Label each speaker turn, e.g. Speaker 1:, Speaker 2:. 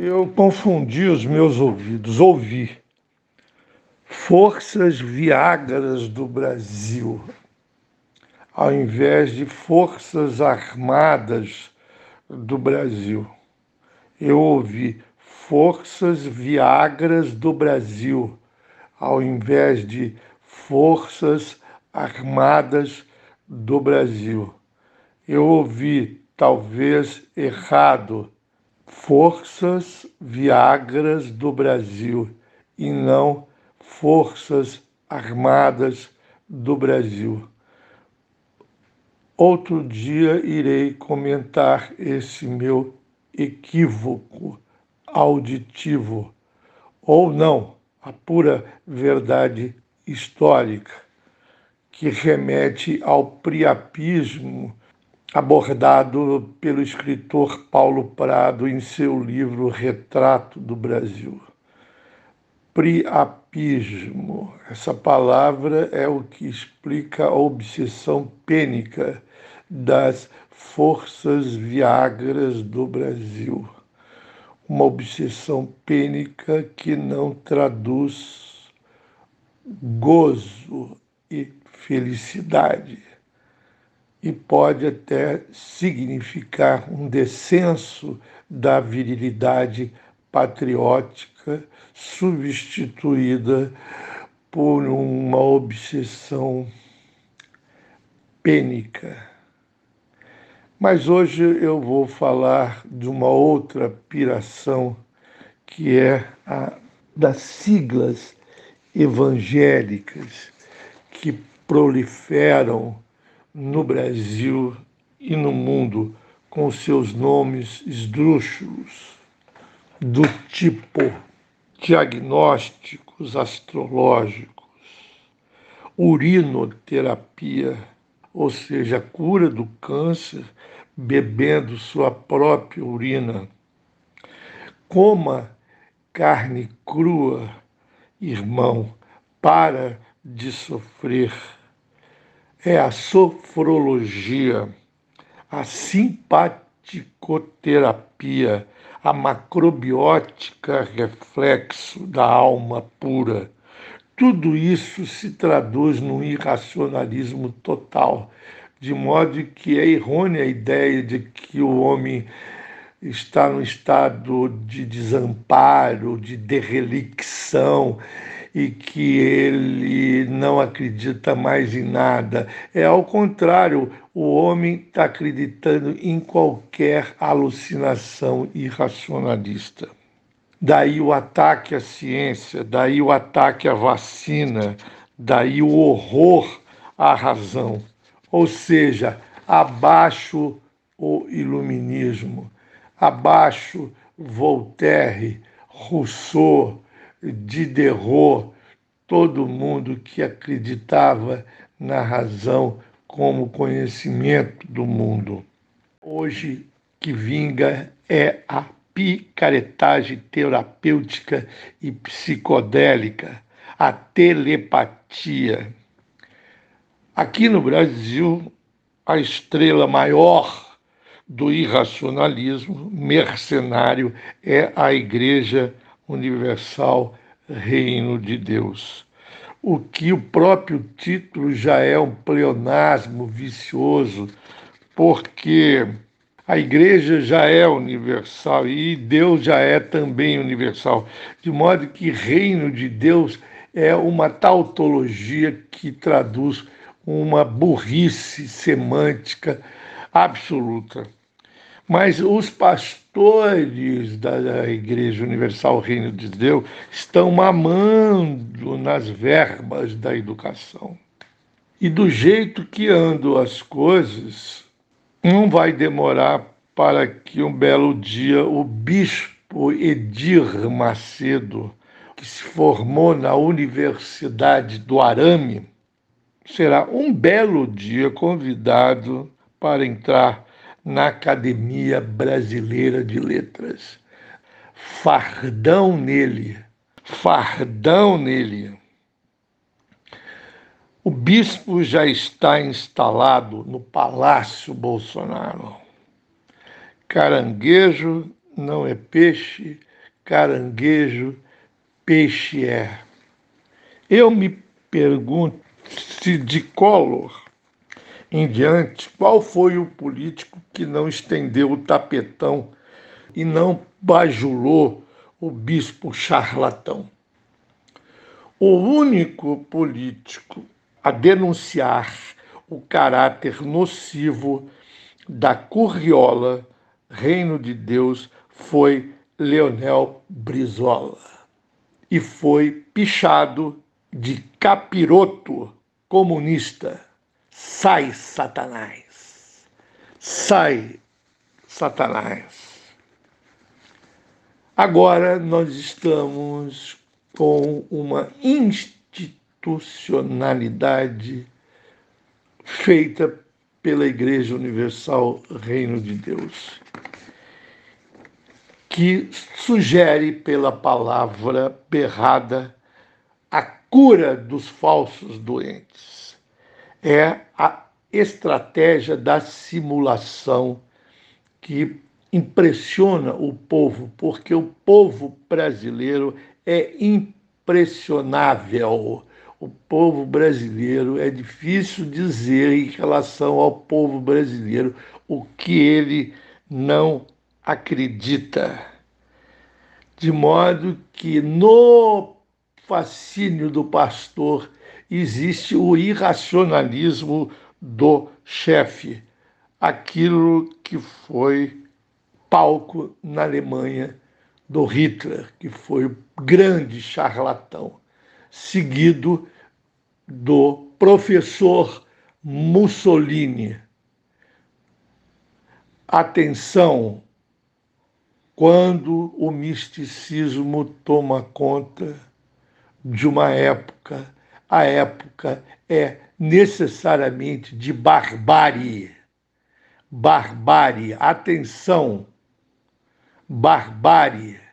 Speaker 1: Eu confundi os meus ouvidos. Ouvi Forças Viagras do Brasil, ao invés de Forças Armadas do Brasil. Eu ouvi Forças Viagras do Brasil, ao invés de Forças Armadas do Brasil. Eu ouvi, talvez errado, Forças Viagras do Brasil e não Forças Armadas do Brasil. Outro dia irei comentar esse meu equívoco auditivo, ou não, a pura verdade histórica, que remete ao priapismo abordado pelo escritor Paulo Prado em seu livro Retrato do Brasil. Priapismo, essa palavra é o que explica a obsessão pênica das forças viagras do Brasil. Uma obsessão pênica que não traduz gozo e felicidade e pode até significar um descenso da virilidade patriótica substituída por uma obsessão pênica. Mas hoje eu vou falar de uma outra piração que é a das siglas evangélicas que proliferam no Brasil e no mundo com seus nomes esdrúxulos, do tipo diagnósticos astrológicos, urinoterapia, ou seja, cura do câncer bebendo sua própria urina. Coma carne crua, irmão, para de sofrer é a sofrologia, a simpaticoterapia, a macrobiótica reflexo da alma pura. Tudo isso se traduz num irracionalismo total, de modo que é errônea a ideia de que o homem está num estado de desamparo, de derrelicção, e que ele não acredita mais em nada. É ao contrário, o homem está acreditando em qualquer alucinação irracionalista. Daí o ataque à ciência, daí o ataque à vacina, daí o horror à razão. Ou seja, abaixo o iluminismo, abaixo Voltaire, Rousseau, Diderot, todo mundo que acreditava na razão como conhecimento do mundo. Hoje, que vinga é a picaretagem terapêutica e psicodélica, a telepatia. Aqui no Brasil, a estrela maior do irracionalismo mercenário é a Igreja Universal Reino de Deus. O que o próprio título já é um pleonasmo vicioso, porque a igreja já é universal e Deus já é também universal, de modo que reino de Deus é uma tautologia que traduz uma burrice semântica absoluta. Mas os pastores da Igreja Universal Reino de Deus estão mamando nas verbas da educação. E do jeito que andam as coisas, não vai demorar para que um belo dia o bispo Edir Macedo, que se formou na Universidade do Arame, será um belo dia convidado para entrar na Academia Brasileira de Letras. Fardão nele, fardão nele. O bispo já está instalado no Palácio Bolsonaro. Caranguejo não é peixe, caranguejo, peixe é. Eu me pergunto se de Collor em diante, qual foi o político que não estendeu o tapetão e não bajulou o bispo charlatão? O único político a denunciar o caráter nocivo da curriola Reino de Deus foi Leonel Brizola e foi pichado de capiroto comunista. Sai, Satanás! Sai, Satanás! Agora nós estamos com uma institucionalidade feita pela Igreja Universal Reino de Deus, que sugere pela palavra berrada a cura dos falsos doentes. É a estratégia da simulação que impressiona o povo, porque o povo brasileiro é impressionável o povo brasileiro, é difícil dizer em relação ao povo brasileiro o que ele não acredita. De modo que no fascínio do pastor existe o irracionalismo do chefe, aquilo que foi palco na Alemanha do Hitler, que foi o grande charlatão seguido do professor Mussolini. Atenção, quando o misticismo toma conta de uma época, a época é necessariamente de barbárie. Barbárie, atenção, barbárie